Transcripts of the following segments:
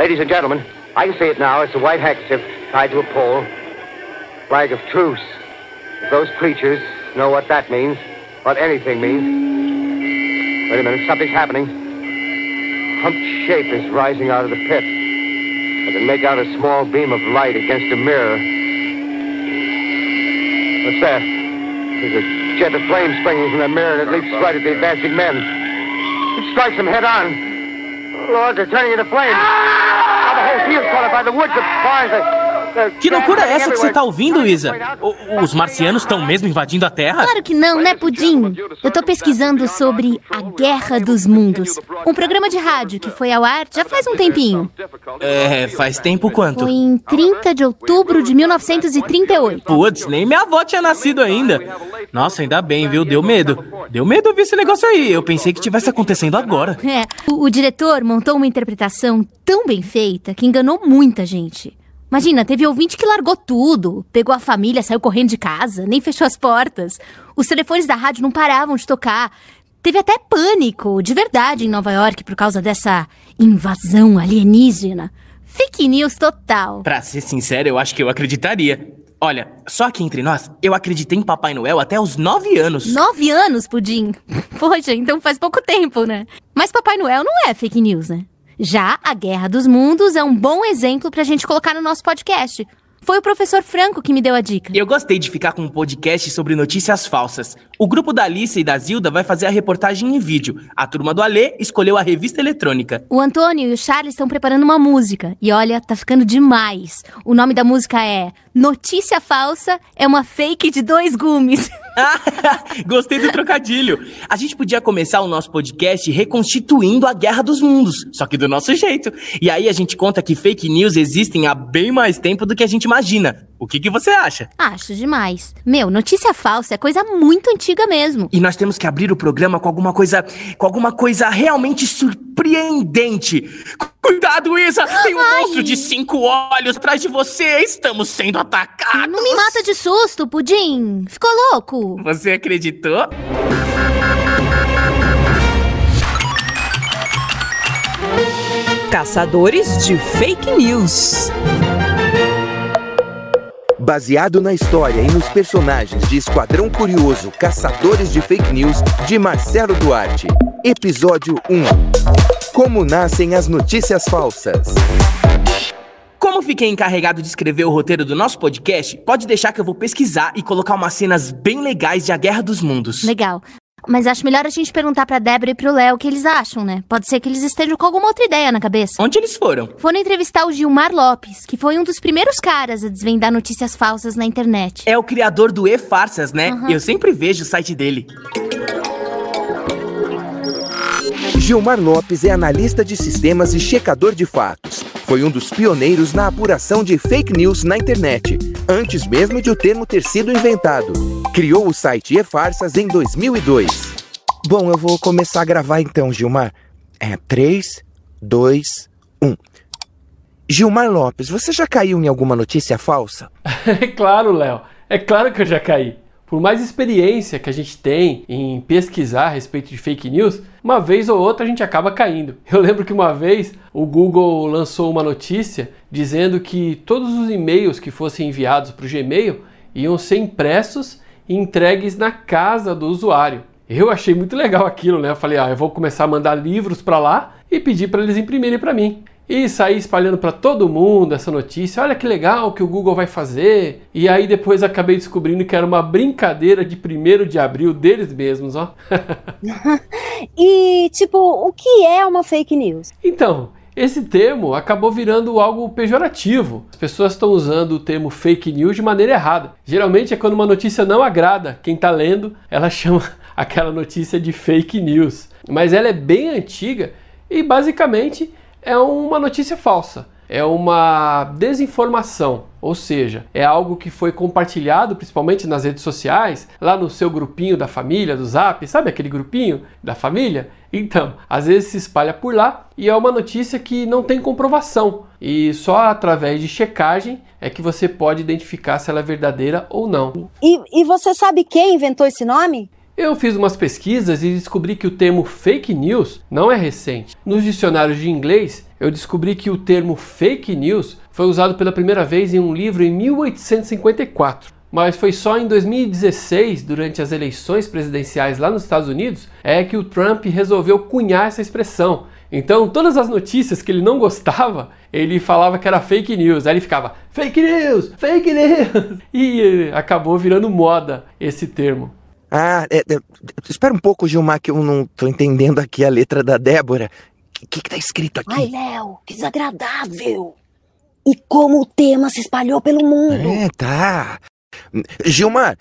Ladies and gentlemen, I can see it now. It's a white handkerchief tied to a pole. Flag of truce. If those creatures know what that means, what anything means. Wait a minute, something's happening. Humped shape is rising out of the pit. I can make out a small beam of light against a mirror. What's that? There's a jet of flame springing from the mirror and it leaps right at the advancing men. It strikes them head on. Lord, they're turning into flames field qualified. by the woods of Barnsley. Que loucura é essa que você tá ouvindo, Isa? O- os marcianos estão mesmo invadindo a Terra? Claro que não, né, Pudim? Eu tô pesquisando sobre a Guerra dos Mundos. Um programa de rádio que foi ao ar já faz um tempinho. É, faz tempo quanto? Foi em 30 de outubro de 1938. Putz, nem minha avó tinha nascido ainda. Nossa, ainda bem, viu? Deu medo. Deu medo ouvir esse negócio aí. Eu pensei que tivesse acontecendo agora. É, o, o diretor montou uma interpretação tão bem feita que enganou muita gente. Imagina, teve ouvinte que largou tudo, pegou a família, saiu correndo de casa, nem fechou as portas. Os telefones da rádio não paravam de tocar. Teve até pânico, de verdade, em Nova York por causa dessa invasão alienígena. Fake news total. Pra ser sincero, eu acho que eu acreditaria. Olha, só aqui entre nós, eu acreditei em Papai Noel até os nove anos. Nove anos, Pudim. Poxa, então faz pouco tempo, né? Mas Papai Noel não é fake news, né? Já a Guerra dos Mundos é um bom exemplo pra gente colocar no nosso podcast. Foi o professor Franco que me deu a dica. Eu gostei de ficar com um podcast sobre notícias falsas. O grupo da Alice e da Zilda vai fazer a reportagem em vídeo. A turma do Alê escolheu a revista eletrônica. O Antônio e o Charles estão preparando uma música. E olha, tá ficando demais. O nome da música é Notícia Falsa é uma fake de dois gumes. Gostei do trocadilho. A gente podia começar o nosso podcast reconstituindo a Guerra dos Mundos, só que do nosso jeito. E aí a gente conta que fake news existem há bem mais tempo do que a gente imagina. O que, que você acha? Acho demais. Meu, notícia falsa é coisa muito antiga mesmo. E nós temos que abrir o programa com alguma coisa, com alguma coisa realmente surpreendente. Cuidado, Isa! Tem um Ai. monstro de cinco olhos atrás de você! Estamos sendo atacados! Não me mata de susto, Pudim. Ficou louco? Você acreditou? Caçadores de fake news. Baseado na história e nos personagens de Esquadrão Curioso Caçadores de Fake News, de Marcelo Duarte. Episódio 1 Como nascem as notícias falsas. Como fiquei encarregado de escrever o roteiro do nosso podcast, pode deixar que eu vou pesquisar e colocar umas cenas bem legais de A Guerra dos Mundos. Legal. Mas acho melhor a gente perguntar pra Débora e pro Léo o que eles acham, né? Pode ser que eles estejam com alguma outra ideia na cabeça. Onde eles foram? Foram entrevistar o Gilmar Lopes, que foi um dos primeiros caras a desvendar notícias falsas na internet. É o criador do E-Farsas, né? Eu sempre vejo o site dele. Gilmar Lopes é analista de sistemas e checador de fatos. Foi um dos pioneiros na apuração de fake news na internet, antes mesmo de o termo ter sido inventado. Criou o site E-Farsas em 2002. Bom, eu vou começar a gravar então, Gilmar. É 3, 2, 1. Gilmar Lopes, você já caiu em alguma notícia falsa? É claro, Léo. É claro que eu já caí. Por mais experiência que a gente tem em pesquisar a respeito de fake news, uma vez ou outra a gente acaba caindo. Eu lembro que uma vez o Google lançou uma notícia dizendo que todos os e-mails que fossem enviados para o Gmail iam ser impressos e entregues na casa do usuário. Eu achei muito legal aquilo, né? Eu falei, ah, eu vou começar a mandar livros para lá e pedir para eles imprimirem para mim. E saí espalhando para todo mundo essa notícia. Olha que legal que o Google vai fazer. E aí depois acabei descobrindo que era uma brincadeira de 1 de abril deles mesmos, ó. E, tipo, o que é uma fake news? Então, esse termo acabou virando algo pejorativo. As pessoas estão usando o termo fake news de maneira errada. Geralmente é quando uma notícia não agrada quem está lendo, ela chama aquela notícia de fake news. Mas ela é bem antiga e basicamente é uma notícia falsa. É uma desinformação, ou seja, é algo que foi compartilhado principalmente nas redes sociais, lá no seu grupinho da família, do Zap, sabe aquele grupinho da família? Então, às vezes se espalha por lá e é uma notícia que não tem comprovação e só através de checagem é que você pode identificar se ela é verdadeira ou não. E, e você sabe quem inventou esse nome? Eu fiz umas pesquisas e descobri que o termo fake news não é recente. Nos dicionários de inglês, eu descobri que o termo fake news foi usado pela primeira vez em um livro em 1854. Mas foi só em 2016, durante as eleições presidenciais lá nos Estados Unidos, é que o Trump resolveu cunhar essa expressão. Então, todas as notícias que ele não gostava, ele falava que era fake news. Aí ele ficava fake news, fake news. E acabou virando moda esse termo. Ah, é, é, espera um pouco, Gilmar, que eu não tô entendendo aqui a letra da Débora. O que, que tá escrito aqui? Ai, Léo, que desagradável. E como o tema se espalhou pelo mundo. É, tá. Gilmar,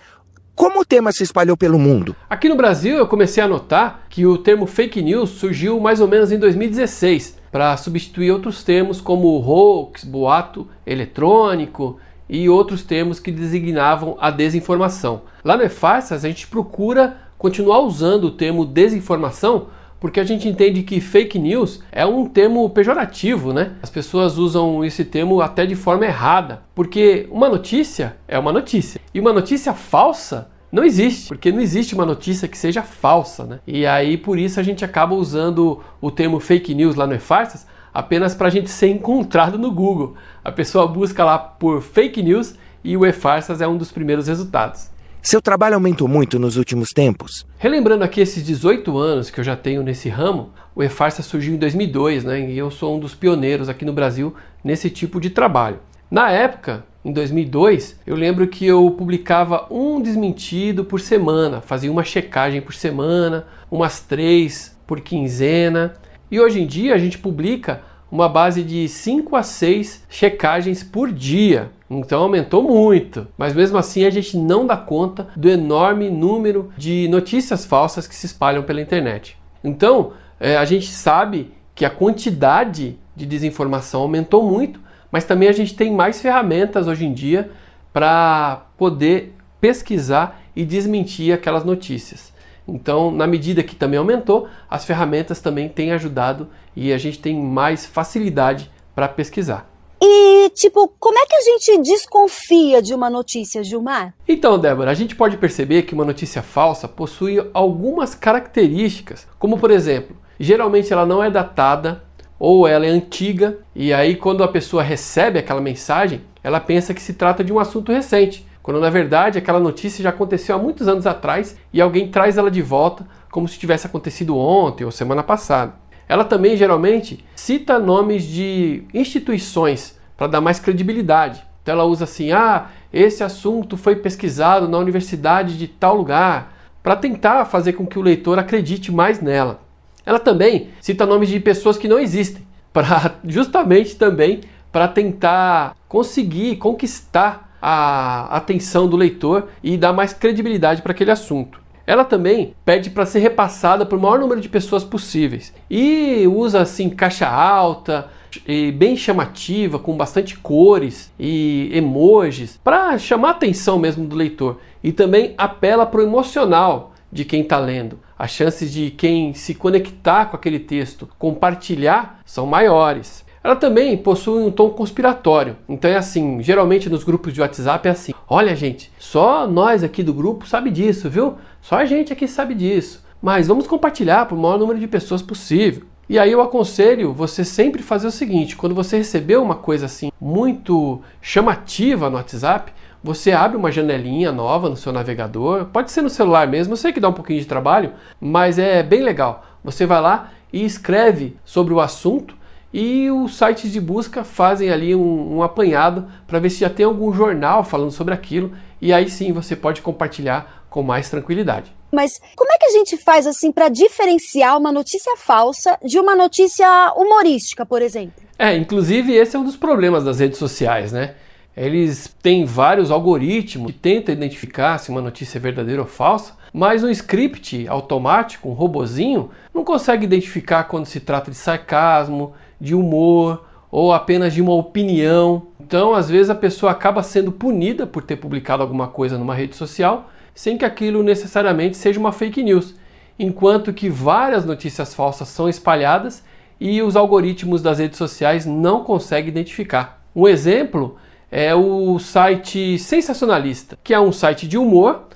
como o tema se espalhou pelo mundo? Aqui no Brasil eu comecei a notar que o termo fake news surgiu mais ou menos em 2016 para substituir outros termos como hoax, boato eletrônico e outros termos que designavam a desinformação. Lá no EFARSAS a gente procura continuar usando o termo desinformação porque a gente entende que fake news é um termo pejorativo, né? As pessoas usam esse termo até de forma errada, porque uma notícia é uma notícia e uma notícia falsa não existe, porque não existe uma notícia que seja falsa, né? E aí por isso a gente acaba usando o termo fake news lá no E-Farsas apenas para a gente ser encontrado no Google. A pessoa busca lá por fake news e o E-Farsas é um dos primeiros resultados. Seu trabalho aumentou muito nos últimos tempos? Relembrando aqui esses 18 anos que eu já tenho nesse ramo, o E-Farsa surgiu em 2002, né? E eu sou um dos pioneiros aqui no Brasil nesse tipo de trabalho. Na época, em 2002, eu lembro que eu publicava um desmentido por semana, fazia uma checagem por semana, umas três por quinzena. E hoje em dia a gente publica uma base de 5 a 6 checagens por dia. Então aumentou muito, mas mesmo assim a gente não dá conta do enorme número de notícias falsas que se espalham pela internet. Então é, a gente sabe que a quantidade de desinformação aumentou muito, mas também a gente tem mais ferramentas hoje em dia para poder pesquisar e desmentir aquelas notícias. Então, na medida que também aumentou, as ferramentas também têm ajudado e a gente tem mais facilidade para pesquisar. E, tipo, como é que a gente desconfia de uma notícia, Gilmar? Então, Débora, a gente pode perceber que uma notícia falsa possui algumas características, como por exemplo, geralmente ela não é datada ou ela é antiga, e aí quando a pessoa recebe aquela mensagem, ela pensa que se trata de um assunto recente quando na verdade aquela notícia já aconteceu há muitos anos atrás e alguém traz ela de volta como se tivesse acontecido ontem ou semana passada. Ela também geralmente cita nomes de instituições para dar mais credibilidade. Então ela usa assim: ah, esse assunto foi pesquisado na universidade de tal lugar, para tentar fazer com que o leitor acredite mais nela. Ela também cita nomes de pessoas que não existem, para justamente também para tentar conseguir conquistar a atenção do leitor e dar mais credibilidade para aquele assunto. Ela também pede para ser repassada para o maior número de pessoas possíveis e usa assim caixa alta, e bem chamativa, com bastante cores e emojis, para chamar a atenção mesmo do leitor. E também apela para o emocional de quem está lendo. As chances de quem se conectar com aquele texto, compartilhar, são maiores. Ela também possui um tom conspiratório. Então é assim, geralmente nos grupos de WhatsApp é assim: "Olha, gente, só nós aqui do grupo sabe disso, viu? Só a gente aqui sabe disso. Mas vamos compartilhar para o maior número de pessoas possível." E aí eu aconselho você sempre fazer o seguinte: quando você receber uma coisa assim muito chamativa no WhatsApp, você abre uma janelinha nova no seu navegador, pode ser no celular mesmo, eu sei que dá um pouquinho de trabalho, mas é bem legal. Você vai lá e escreve sobre o assunto e os sites de busca fazem ali um, um apanhado para ver se já tem algum jornal falando sobre aquilo e aí sim você pode compartilhar com mais tranquilidade. Mas como é que a gente faz assim para diferenciar uma notícia falsa de uma notícia humorística, por exemplo? É, inclusive esse é um dos problemas das redes sociais, né? Eles têm vários algoritmos que tentam identificar se uma notícia é verdadeira ou falsa, mas um script automático, um robozinho, não consegue identificar quando se trata de sarcasmo, de humor ou apenas de uma opinião. Então, às vezes, a pessoa acaba sendo punida por ter publicado alguma coisa numa rede social sem que aquilo necessariamente seja uma fake news, enquanto que várias notícias falsas são espalhadas e os algoritmos das redes sociais não conseguem identificar. Um exemplo é o site Sensacionalista, que é um site de humor,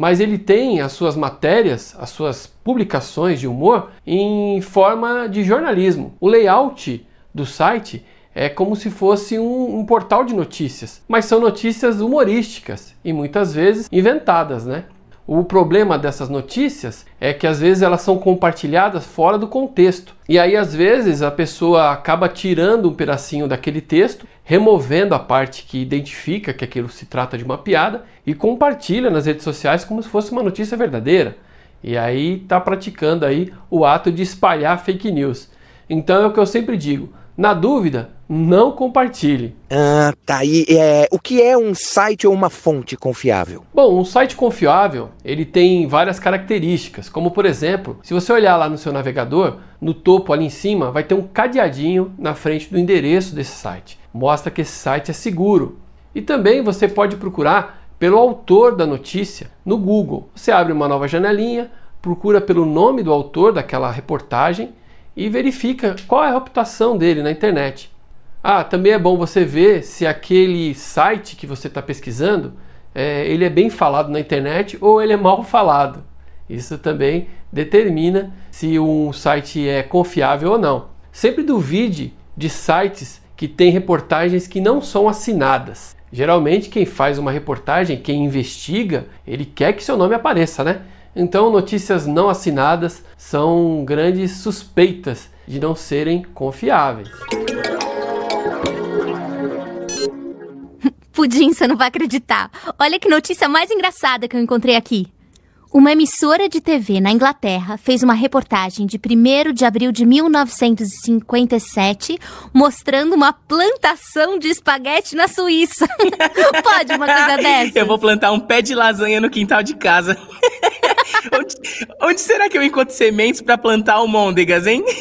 mas ele tem as suas matérias, as suas publicações de humor em forma de jornalismo. O layout do site é como se fosse um, um, portal de notícias, mas são notícias humorísticas e muitas vezes inventadas, né? O problema dessas notícias é que às vezes elas são compartilhadas fora do contexto. E aí às vezes a pessoa acaba tirando um pedacinho daquele texto, removendo a parte que identifica que aquilo se trata de uma piada e compartilha nas redes sociais como se fosse uma notícia verdadeira. E aí está praticando aí o ato de espalhar fake news. Então é o que eu sempre digo: na dúvida, não compartilhe. Ah, tá. E é, o que é um site ou uma fonte confiável? Bom, um site confiável, ele tem várias características, como por exemplo, se você olhar lá no seu navegador, no topo ali em cima vai ter um cadeadinho na frente do endereço desse site. Mostra que esse site é seguro. E também você pode procurar pelo autor da notícia no Google. Você abre uma nova janelinha, procura pelo nome do autor daquela reportagem e verifica qual é a reputação dele na internet. Ah, também é bom você ver se aquele site que você está pesquisando é, ele é bem falado na internet ou ele é mal falado. Isso também determina se um site é confiável ou não. Sempre duvide de sites que têm reportagens que não são assinadas. Geralmente quem faz uma reportagem, quem investiga, ele quer que seu nome apareça, né? Então, notícias não assinadas são grandes suspeitas de não serem confiáveis. Pudim, você não vai acreditar. Olha que notícia mais engraçada que eu encontrei aqui. Uma emissora de TV na Inglaterra fez uma reportagem de 1 de abril de 1957 mostrando uma plantação de espaguete na Suíça. Pode uma coisa dessa? Eu vou plantar um pé de lasanha no quintal de casa. onde, onde, será que eu encontro sementes para plantar almôndegas, hein?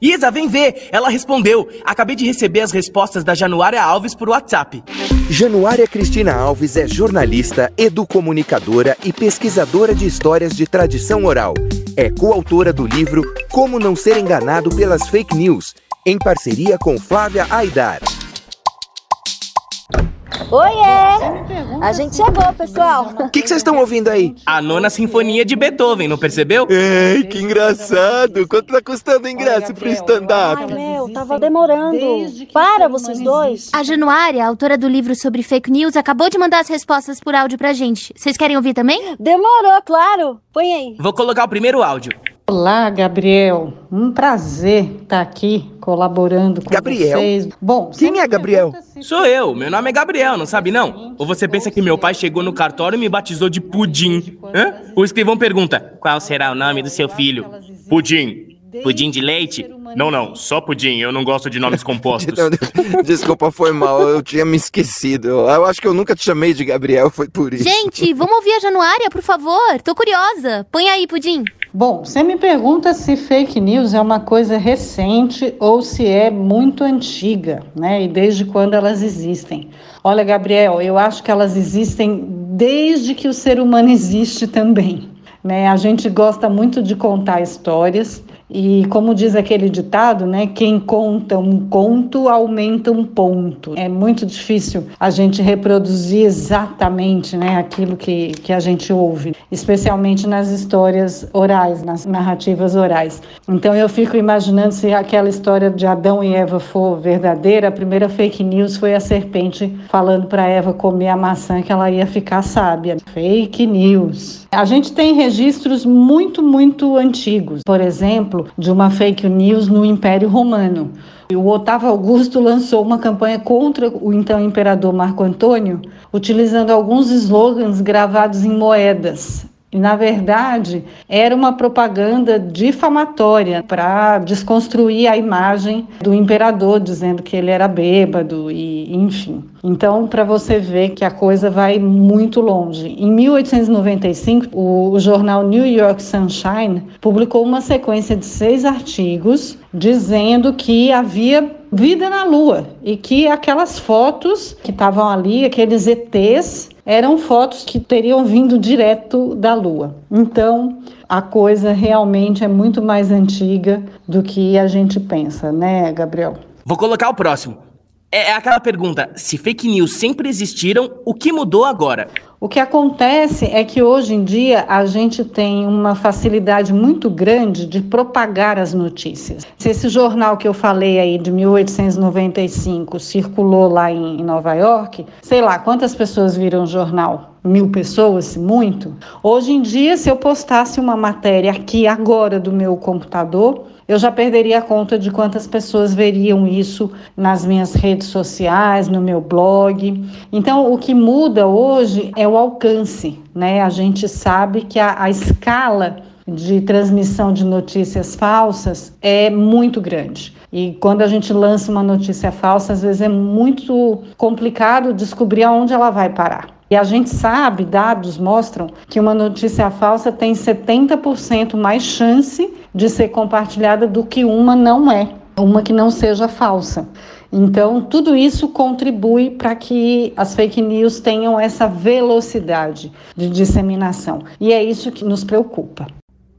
Isa, vem ver! Ela respondeu. Acabei de receber as respostas da Januária Alves por WhatsApp. Januária Cristina Alves é jornalista, educomunicadora e pesquisadora de histórias de tradição oral. É coautora do livro Como Não Ser Enganado pelas Fake News, em parceria com Flávia Aidar. Oiê! A gente chegou, pessoal. O que vocês estão ouvindo aí? A nona sinfonia de Beethoven, não percebeu? Ei, que engraçado! Quanto tá custando o ingresso pro stand-up? Ai, meu, tava demorando. Para, vocês dois. A Januária, autora do livro sobre fake news, acabou de mandar as respostas por áudio pra gente. Vocês querem ouvir também? Demorou, claro. Põe aí. Vou colocar o primeiro áudio. Olá, Gabriel. Um prazer estar aqui colaborando com Gabriel? vocês. Bom, quem é Gabriel? Sou eu. Meu nome é Gabriel, não sabe não? Ou você pensa que meu pai chegou no cartório e me batizou de Pudim? Hã? O escrivão pergunta: Qual será o nome do seu filho? Pudim. Pudim de leite? Não, não, só pudim. Eu não gosto de nomes compostos. Desculpa, foi mal. Eu tinha me esquecido. Eu acho que eu nunca te chamei de Gabriel, foi por isso. Gente, vamos ouvir a Januária, por favor. Tô curiosa. Põe aí, Pudim. Bom, você me pergunta se fake news é uma coisa recente ou se é muito antiga, né? E desde quando elas existem. Olha, Gabriel, eu acho que elas existem desde que o ser humano existe também. Né? A gente gosta muito de contar histórias e como diz aquele ditado, né, quem conta um conto aumenta um ponto. É muito difícil a gente reproduzir exatamente, né, aquilo que, que a gente ouve, especialmente nas histórias orais, nas narrativas orais. Então eu fico imaginando se aquela história de Adão e Eva for verdadeira, a primeira fake news foi a serpente falando para Eva comer a maçã que ela ia ficar sábia. Fake news. A gente tem registros muito, muito antigos. Por exemplo, exemplo de uma fake news no Império Romano. O Otávio Augusto lançou uma campanha contra o então imperador Marco Antônio, utilizando alguns slogans gravados em moedas. Na verdade, era uma propaganda difamatória para desconstruir a imagem do imperador, dizendo que ele era bêbado e, enfim. Então, para você ver que a coisa vai muito longe. Em 1895, o, o jornal New York Sunshine publicou uma sequência de seis artigos dizendo que havia vida na Lua e que aquelas fotos que estavam ali, aqueles ETs, eram fotos que teriam vindo direto da Lua. Então, a coisa realmente é muito mais antiga do que a gente pensa, né, Gabriel? Vou colocar o próximo. É aquela pergunta: se fake news sempre existiram, o que mudou agora? O que acontece é que hoje em dia a gente tem uma facilidade muito grande de propagar as notícias. Se esse jornal que eu falei aí de 1895 circulou lá em Nova York, sei lá quantas pessoas viram o jornal? Mil pessoas, muito. Hoje em dia, se eu postasse uma matéria aqui agora do meu computador, eu já perderia a conta de quantas pessoas veriam isso nas minhas redes sociais, no meu blog. Então, o que muda hoje é o alcance, né? A gente sabe que a, a escala de transmissão de notícias falsas é muito grande. E quando a gente lança uma notícia falsa, às vezes é muito complicado descobrir aonde ela vai parar. E a gente sabe, dados mostram que uma notícia falsa tem 70% mais chance de ser compartilhada do que uma não é, uma que não seja falsa. Então, tudo isso contribui para que as fake news tenham essa velocidade de disseminação. E é isso que nos preocupa.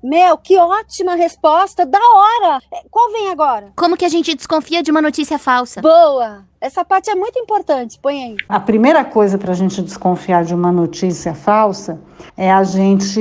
Meu, que ótima resposta, da hora! É, qual vem agora? Como que a gente desconfia de uma notícia falsa? Boa! Essa parte é muito importante, põe aí. A primeira coisa para a gente desconfiar de uma notícia falsa é a gente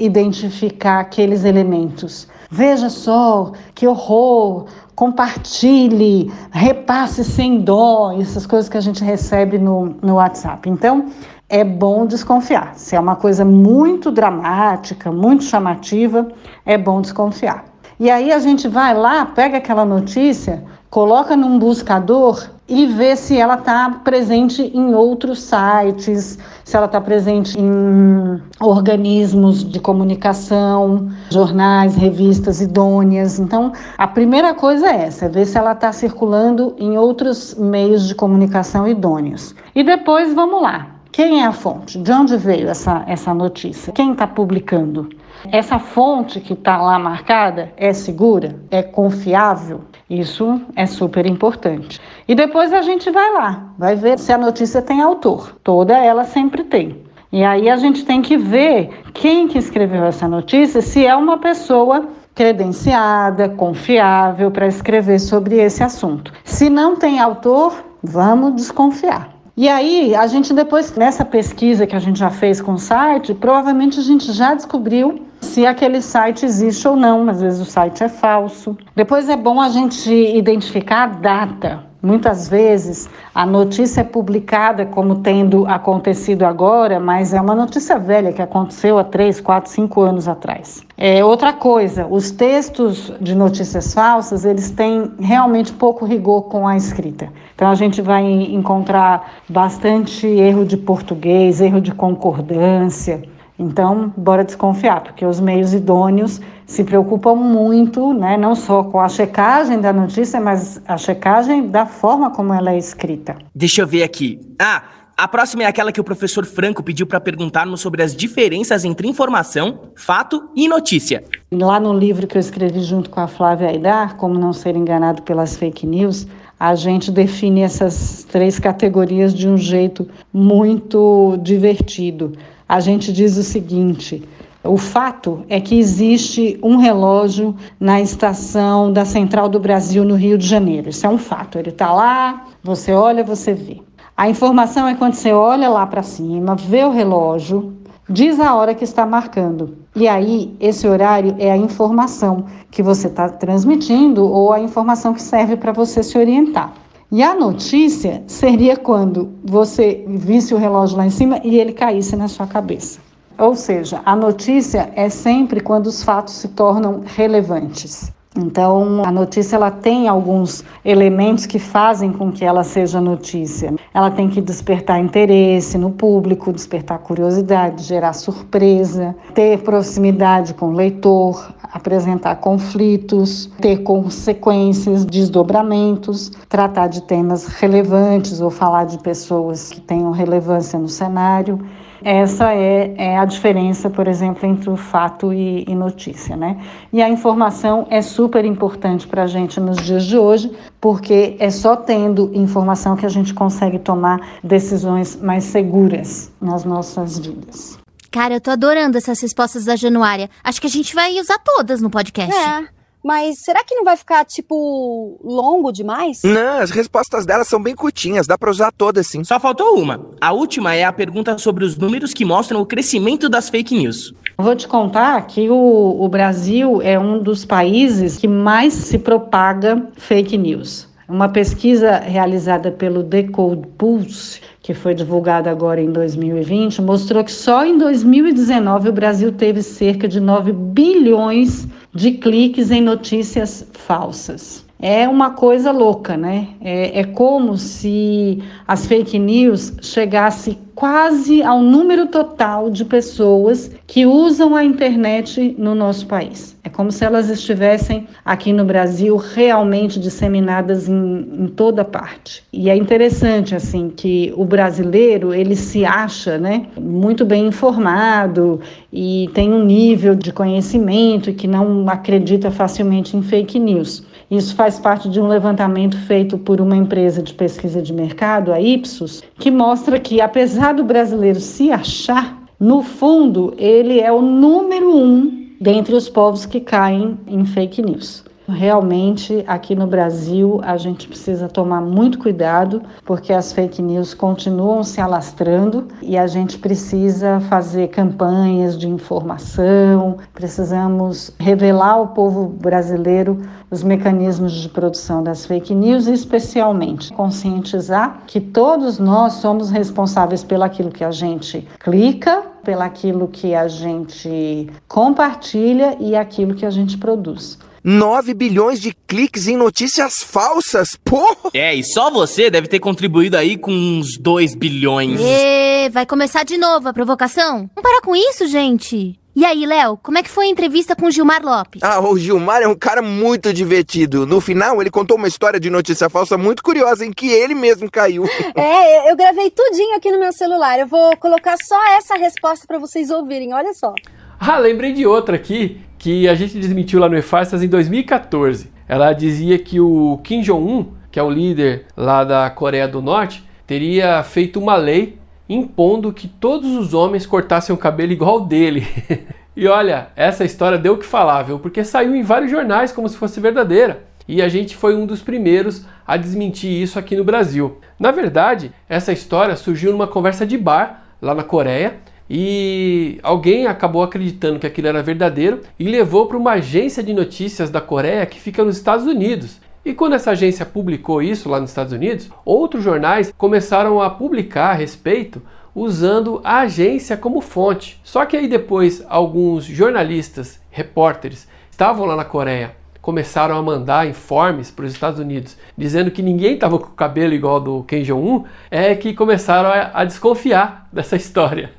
identificar aqueles elementos. Veja só, que horror! Compartilhe, repasse sem dó, essas coisas que a gente recebe no, no WhatsApp. Então, é bom desconfiar. Se é uma coisa muito dramática, muito chamativa, é bom desconfiar. E aí a gente vai lá, pega aquela notícia, coloca num buscador e vê se ela está presente em outros sites, se ela está presente em organismos de comunicação, jornais, revistas idôneas. Então, a primeira coisa é essa, é ver se ela está circulando em outros meios de comunicação idôneos. E depois, vamos lá, quem é a fonte? De onde veio essa, essa notícia? Quem está publicando? Essa fonte que está lá marcada é segura? É confiável? Isso é super importante. E depois a gente vai lá, vai ver se a notícia tem autor. Toda ela sempre tem. E aí a gente tem que ver quem que escreveu essa notícia, se é uma pessoa credenciada, confiável para escrever sobre esse assunto. Se não tem autor, vamos desconfiar. E aí, a gente depois, nessa pesquisa que a gente já fez com o site, provavelmente a gente já descobriu se aquele site existe ou não, às vezes o site é falso. Depois é bom a gente identificar a data Muitas vezes a notícia é publicada como tendo acontecido agora, mas é uma notícia velha que aconteceu há 3, 4, 5 anos atrás. É outra coisa, os textos de notícias falsas, eles têm realmente pouco rigor com a escrita. Então a gente vai encontrar bastante erro de português, erro de concordância. Então, bora desconfiar, porque os meios idôneos se preocupam muito, né, não só com a checagem da notícia, mas a checagem da forma como ela é escrita. Deixa eu ver aqui. Ah, a próxima é aquela que o professor Franco pediu para perguntarmos sobre as diferenças entre informação, fato e notícia. Lá no livro que eu escrevi junto com a Flávia Aidar, Como Não Ser Enganado pelas Fake News, a gente define essas três categorias de um jeito muito divertido a gente diz o seguinte: o fato é que existe um relógio na estação da Central do Brasil, no Rio de Janeiro. Isso é um fato. Ele está lá, você olha, você vê. A informação é quando você olha lá para cima, vê o relógio, diz a hora que está marcando. E aí, esse horário é a informação que você está transmitindo ou a informação que serve para você se orientar. E a notícia seria quando você visse o relógio lá em cima e ele caísse na sua cabeça. Ou seja, a notícia é sempre quando os fatos se tornam relevantes. Então, a notícia ela tem alguns elementos que fazem com que ela seja notícia. Ela tem que despertar interesse no público, despertar curiosidade, gerar surpresa, ter proximidade com o leitor, apresentar conflitos, ter consequências, desdobramentos, tratar de temas relevantes ou falar de pessoas que tenham relevância no cenário. Essa é, é a diferença, por exemplo, entre o fato e, e notícia, né? E a informação é super importante para a gente nos dias de hoje, porque é só tendo informação que a gente consegue tomar decisões mais seguras nas nossas vidas. Cara, eu tô adorando essas respostas da Januária. Acho que a gente vai usar todas no podcast. É. Mas será que não vai ficar, tipo, longo demais? Não, as respostas delas são bem curtinhas, dá pra usar todas sim. Só faltou uma. A última é a pergunta sobre os números que mostram o crescimento das fake news. Vou te contar que o, o Brasil é um dos países que mais se propaga fake news. Uma pesquisa realizada pelo Decode Pulse, que foi divulgada agora em 2020, mostrou que só em 2019 o Brasil teve cerca de 9 bilhões de cliques em notícias falsas. É uma coisa louca, né? É, é como se as fake news chegassem quase ao número total de pessoas que usam a internet no nosso país. É como se elas estivessem aqui no Brasil realmente disseminadas em, em toda parte. E é interessante assim que o brasileiro ele se acha, né, muito bem informado e tem um nível de conhecimento que não acredita facilmente em fake news. Isso faz parte de um levantamento feito por uma empresa de pesquisa de mercado, a Ipsos, que mostra que, apesar do brasileiro se achar, no fundo, ele é o número um dentre os povos que caem em fake news. Realmente, aqui no Brasil, a gente precisa tomar muito cuidado, porque as fake news continuam se alastrando e a gente precisa fazer campanhas de informação, precisamos revelar ao povo brasileiro os mecanismos de produção das fake news especialmente, conscientizar que todos nós somos responsáveis pelaquilo que a gente clica, pelaquilo que a gente compartilha e aquilo que a gente produz. 9 bilhões de cliques em notícias falsas. Pô! É, e só você deve ter contribuído aí com uns 2 bilhões. E vai começar de novo a provocação? Vamos parar com isso, gente. E aí, Léo, como é que foi a entrevista com o Gilmar Lopes? Ah, o Gilmar é um cara muito divertido. No final, ele contou uma história de notícia falsa muito curiosa em que ele mesmo caiu. É, eu gravei tudinho aqui no meu celular. Eu vou colocar só essa resposta para vocês ouvirem. Olha só. Ah, lembrei de outra aqui que a gente desmentiu lá no EFASTAS em 2014. Ela dizia que o Kim Jong-un, que é o líder lá da Coreia do Norte, teria feito uma lei impondo que todos os homens cortassem o cabelo igual dele. e olha, essa história deu o que falar, viu? Porque saiu em vários jornais como se fosse verdadeira. E a gente foi um dos primeiros a desmentir isso aqui no Brasil. Na verdade, essa história surgiu numa conversa de bar lá na Coreia e alguém acabou acreditando que aquilo era verdadeiro e levou para uma agência de notícias da Coreia que fica nos Estados Unidos. E quando essa agência publicou isso lá nos Estados Unidos, outros jornais começaram a publicar a respeito usando a agência como fonte. Só que aí depois alguns jornalistas, repórteres, estavam lá na Coreia, começaram a mandar informes para os Estados Unidos dizendo que ninguém estava com o cabelo igual do Kim Jong-un, é que começaram a, a desconfiar dessa história.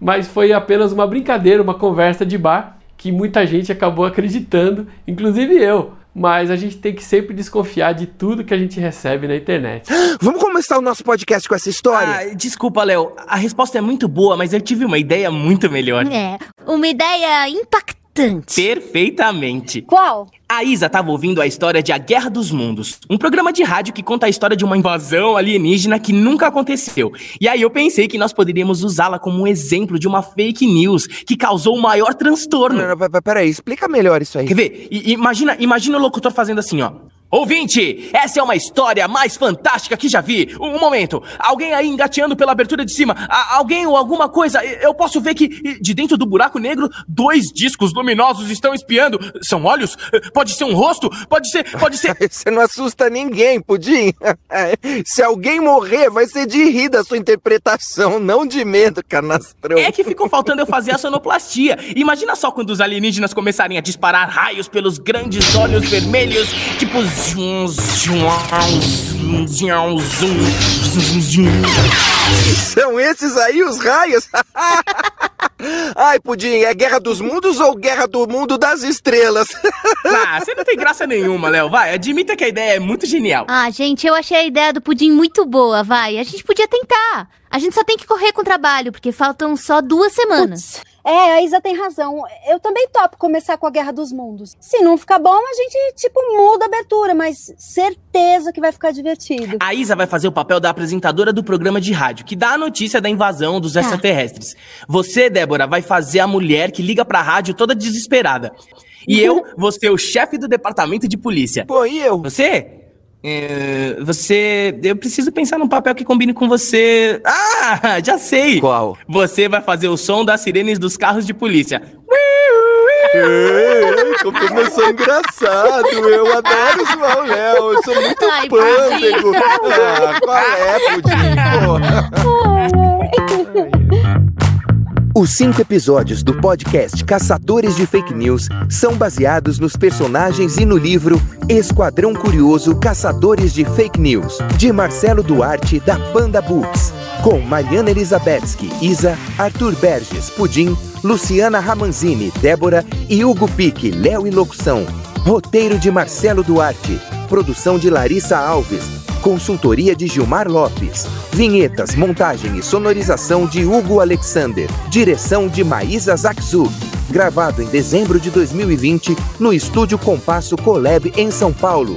Mas foi apenas uma brincadeira, uma conversa de bar que muita gente acabou acreditando, inclusive eu. Mas a gente tem que sempre desconfiar de tudo que a gente recebe na internet. Vamos começar o nosso podcast com essa história? Ah, desculpa, Léo. A resposta é muito boa, mas eu tive uma ideia muito melhor. É, uma ideia impactante. Perfeitamente. Qual? A Isa estava ouvindo a história de A Guerra dos Mundos, um programa de rádio que conta a história de uma invasão alienígena que nunca aconteceu. E aí eu pensei que nós poderíamos usá-la como um exemplo de uma fake news que causou o maior transtorno. Não, não, peraí, explica melhor isso aí. Quer ver? I imagina, imagina o locutor fazendo assim, ó. Ouvinte, essa é uma história mais fantástica que já vi. Um momento, alguém aí engateando pela abertura de cima. A alguém ou alguma coisa. Eu posso ver que de dentro do buraco negro, dois discos luminosos estão espiando. São olhos? Pode ser um rosto? Pode ser, pode ser. Você não assusta ninguém, Pudim. Se alguém morrer, vai ser de rir da sua interpretação, não de medo, canastrão. É que ficou faltando eu fazer a sonoplastia. Imagina só quando os alienígenas começarem a disparar raios pelos grandes olhos vermelhos, tipo zum zum zum zum zum são esses aí os raios? Ai, Pudim, é Guerra dos Mundos ou Guerra do Mundo das Estrelas? ah, você não tem graça nenhuma, Léo. Vai, admita que a ideia é muito genial. Ah, gente, eu achei a ideia do Pudim muito boa, vai. A gente podia tentar. A gente só tem que correr com o trabalho, porque faltam só duas semanas. Putz. É, a Isa tem razão. Eu também topo começar com a Guerra dos Mundos. Se não ficar bom, a gente, tipo, muda a abertura, mas certeza que vai ficar divertido. A Isa vai fazer o papel da apresentadora do programa de rádio, que dá a notícia da invasão dos tá. extraterrestres. Você, Débora, vai fazer a mulher que liga pra rádio toda desesperada. E eu vou ser o chefe do departamento de polícia. Pô, e eu? Você? É, você. Eu preciso pensar num papel que combine com você. Ah, já sei! Qual? Você vai fazer o som das sirenes dos carros de polícia. Ei, começou engraçado. Eu adoro João Léo. Eu sou muito Ai, pândego. Ah, qual é, Pudim? Porra. Os cinco episódios do podcast Caçadores de Fake News são baseados nos personagens e no livro Esquadrão Curioso Caçadores de Fake News, de Marcelo Duarte, da Panda Books. Com Mariana Elizabetsky, Isa, Arthur Berges, Pudim, Luciana Ramanzini, Débora e Hugo Pique, Léo e Locução. Roteiro de Marcelo Duarte. Produção de Larissa Alves. Consultoria de Gilmar Lopes. Vinhetas, montagem e sonorização de Hugo Alexander. Direção de Maísa Zakzuk. Gravado em dezembro de 2020 no Estúdio Compasso Colab em São Paulo.